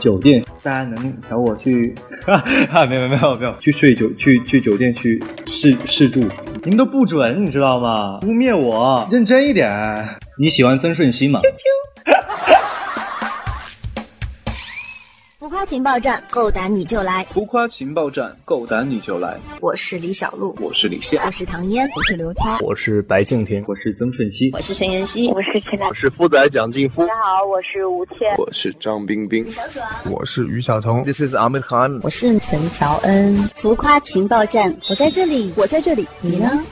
酒店，大家能找我去？哈，没有没有没有，去睡酒去去酒店去试试住，你们都不准，你知道吗？污蔑我，认真一点。你喜欢曾舜晞吗？浮夸情报站，够胆你就来！浮夸情报站，够胆你就来！我是李小璐，我是李现，我是唐嫣，我是刘涛，我是白敬亭，我是曾舜晞，我是陈妍希，我是陈我是富仔蒋劲夫。大家好，我是吴倩，我是张冰冰，我是于晓彤。This is Ahmed Khan，我是陈乔恩。浮夸情报站，我在这里，我在这里，你呢？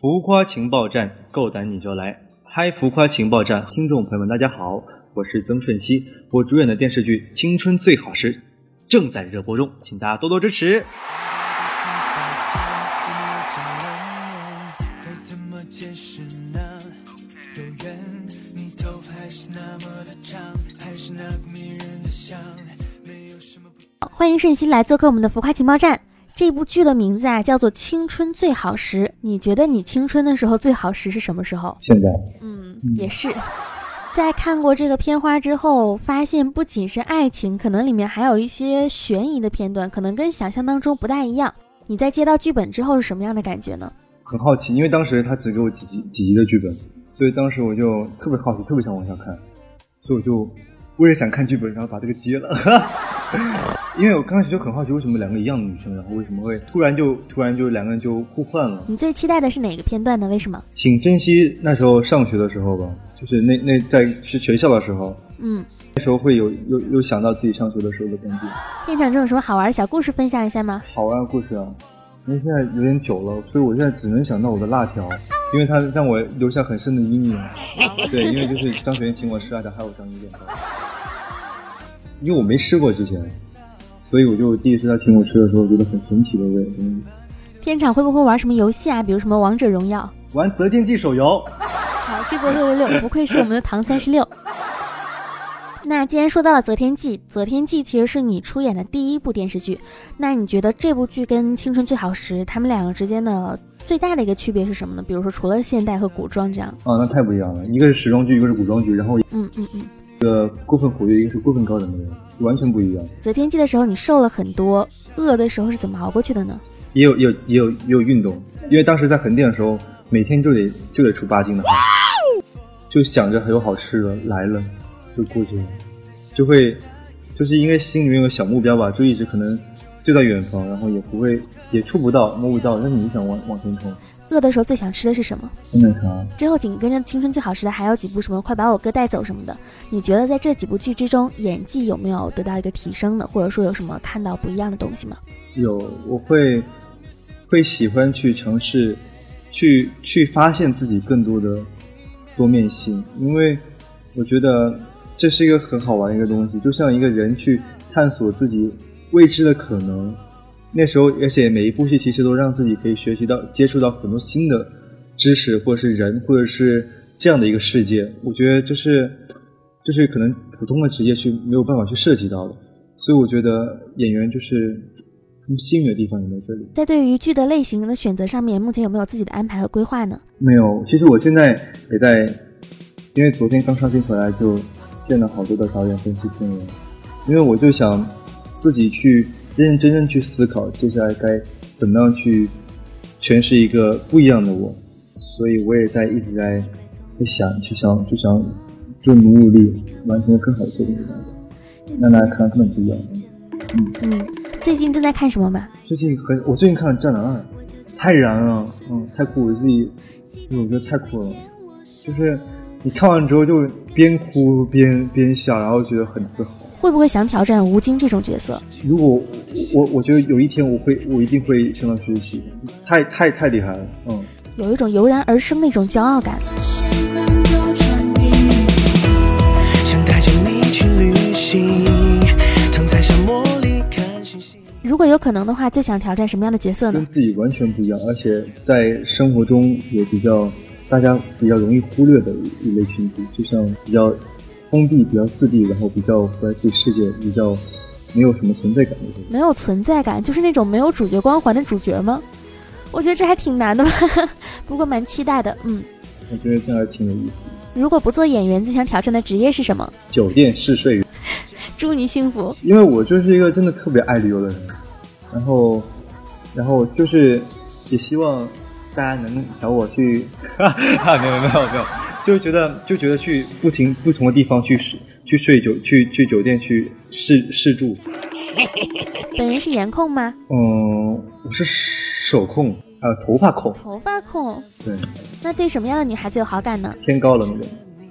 浮夸情报站，够胆你就来！嗨，浮夸情报站，听众朋友们，大家好，我是曾舜晞，我主演的电视剧《青春最好时》正在热播中，请大家多多支持。欢迎舜晞来做客我们的浮夸情报站。这部剧的名字啊，叫做《青春最好时》。你觉得你青春的时候最好时是什么时候？现在。嗯，也是。在看过这个片花之后，发现不仅是爱情，可能里面还有一些悬疑的片段，可能跟想象当中不大一样。你在接到剧本之后是什么样的感觉呢？很好奇，因为当时他只给我几集几集的剧本，所以当时我就特别好奇，特别想往下看，所以我就为了想看剧本，然后把这个接了。因为我刚开始就很好奇，为什么两个一样的女生，然后为什么会突然就突然就两个人就互换了？你最期待的是哪个片段呢？为什么？请珍惜那时候上学的时候吧，就是那那在是学校的时候，嗯，那时候会有有有想到自己上学的时候的感觉。片场中有什么好玩的小故事分享一下吗？好玩的故事啊，因为现在有点久了，所以我现在只能想到我的辣条，因为它让我留下很深的阴影。对，因为就是张学友请我吃辣条，还有张一面包，因为我没吃过之前。所以我就第一次他请我吃的时候，觉得很神奇的味。嗯，片场会不会玩什么游戏啊？比如什么王者荣耀？玩择天记手游。好，这波六六六，不愧是我们的唐三十六。那既然说到了择天记，择天记其实是你出演的第一部电视剧。那你觉得这部剧跟青春最好时他们两个之间的最大的一个区别是什么呢？比如说除了现代和古装这样。啊，那太不一样了，一个是时装剧，一个是古装剧，然后嗯嗯嗯。一个过分活跃，一个是过分高冷的人，完全不一样。择天记的时候，你瘦了很多，饿的时候是怎么熬过去的呢？也有，也有，也有，也有运动。因为当时在横店的时候，每天就得就得出八斤的汗，就想着还有好吃的来了，就过去了，就会就是因为心里面有小目标吧，就一直可能就在远方，然后也不会也触不到摸不到，但是你想往往前冲。饿的时候最想吃的是什么？酸奶茶。之后紧跟着《青春最好时》的还有几部什么《快把我哥带走》什么的。你觉得在这几部剧之中，演技有没有得到一个提升呢？或者说有什么看到不一样的东西吗？有，我会会喜欢去尝试，去去发现自己更多的多面性，因为我觉得这是一个很好玩的一个东西，就像一个人去探索自己未知的可能。那时候，而且每一部戏其实都让自己可以学习到、接触到很多新的知识，或者是人，或者是这样的一个世界。我觉得这是，这是可能普通的职业去没有办法去涉及到的。所以我觉得演员就是他们幸运的地方也在这里。在对于剧的类型的选择上面，目前有没有自己的安排和规划呢？没有，其实我现在也在，因为昨天刚上镜回来，就见了好多的导演跟制片人，因为我就想自己去。认认真真去思考，接下来该怎么样去诠释一个不一样的我，所以我也在一直在在想，就想就想就努努力，完成更好的作品给大家，让大家看到更不一样的。嗯嗯，最近正在看什么吗？最近很，我最近看了《战狼二》，太燃了，嗯，太酷，我自己，我觉得太酷了，就是你看完之后就边哭边边笑，然后觉得很自豪。会不会想挑战吴京这种角色？如果我我觉得有一天我会，我一定会向他学习，太太太厉害了，嗯，有一种油然而生的一种骄傲感。如果有可能的话，最想挑战什么样的角色呢？跟自己完全不一样，而且在生活中也比较大家比较容易忽略的一类群体，就像比较。封闭比较自闭，然后比较活在自己世界，比较没有什么存在感的。没有存在感，就是那种没有主角光环的主角吗？我觉得这还挺难的吧，不过蛮期待的。嗯，我觉得这还挺有意思。如果不做演员，最想挑战的职业是什么？酒店试睡员。祝你幸福。因为我就是一个真的特别爱旅游的人，然后，然后就是也希望大家能找我去，没有没有没有，就觉得就觉得去不停不同的地方去去睡酒去去酒店去试试住。本人是颜控吗？嗯，我是手控，还有头发控。头发控。对。那对什么样的女孩子有好感呢？偏高冷的，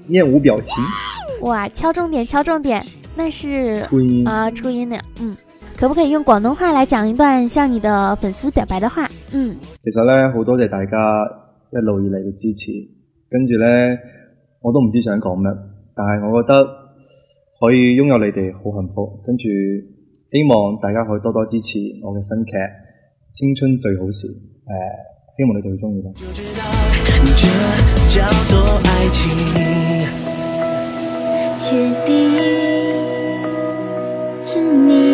面无表情。哇，敲重点，敲重点。那是初音啊，初音的。嗯，可不可以用广东话来讲一段向你的粉丝表白的话？嗯。其實咧，好多謝大家一路以嚟嘅支持。跟住咧，我都唔知想講乜，但係我覺得可以擁有你哋好幸福。跟住。希望大家可以多多支持我嘅新劇《青春最好時》，誒、呃，希望你哋會中意啦。確定是你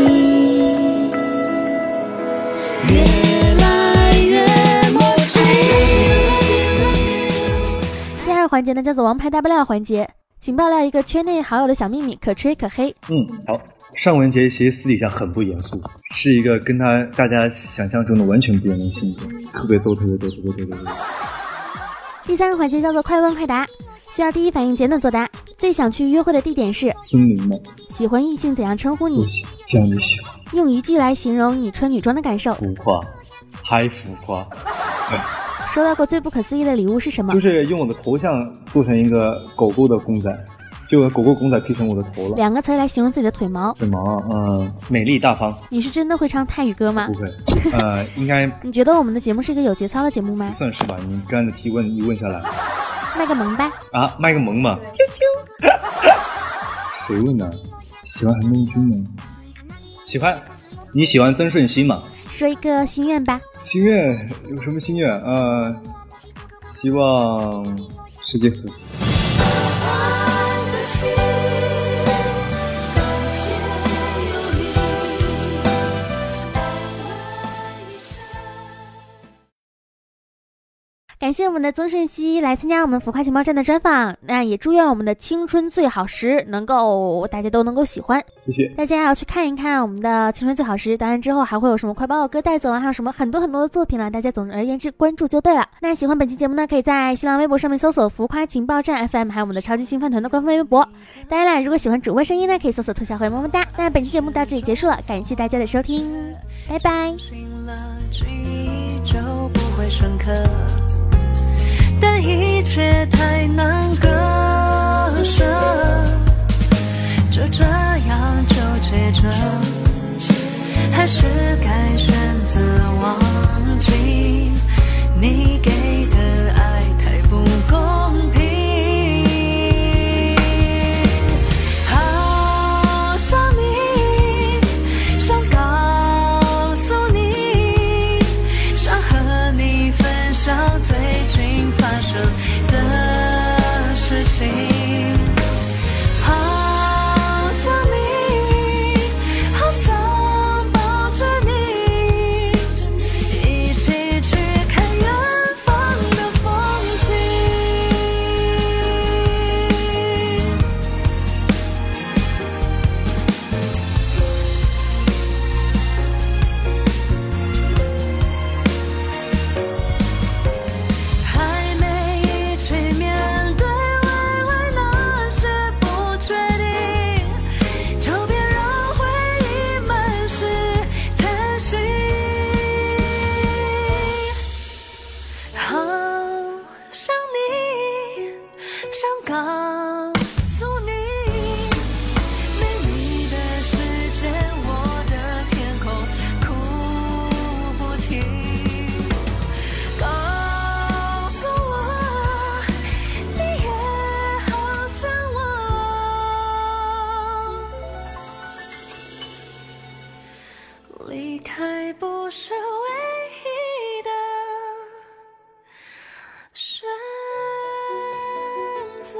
第二環節呢叫做王牌大爆料环节，请爆料一个圈内好友的小秘密，可吹可黑。嗯，好。尚雯婕其实私底下很不严肃，是一个跟他大家想象中的完全不一样的性格，特别逗，特别逗，特别逗，特别逗。第三个环节叫做快问快答，需要第一反应简短作答。最想去约会的地点是森林吗？喜欢异性怎样称呼你？這樣你喜欢。用一句来形容你穿女装的感受。浮夸，太浮誇。收到过最不可思议的礼物是什么？就是用我的头像做成一个狗狗的公仔。就把狗狗公仔 P 成我的头了。两个词来形容自己的腿毛。腿毛，嗯，美丽大方。你是真的会唱泰语歌吗？不会，呃，应该。你觉得我们的节目是一个有节操的节目吗？算是吧。你刚才的提问一问下来，卖个萌吧。啊，卖个萌嘛。啾啾。谁问呢？喜欢韩东君吗？喜欢。你喜欢曾舜晞嗎？说一个心愿吧。心愿有什么心愿？呃，希望世界和平。感谢我们的曾舜晞来参加我们浮夸情报站的专访，那也祝愿我们的青春最好时能够大家都能够喜欢，谢谢大家要去看一看我们的青春最好时，当然之后还会有什么快把我哥带走啊，还有什么很多很多的作品了，大家总而言之关注就对了。那喜欢本期节目呢，可以在新浪微博上面搜索浮夸情报站 FM，还有我们的超级星饭团的官方微博。当然了，如果喜欢主播声音呢，可以搜索兔小慧么么哒。那本期节目到这里结束了，感谢大家的收听，拜拜。但一切太难割舍。就这样纠结着还是该选择忘记你给离开不是唯一的选择。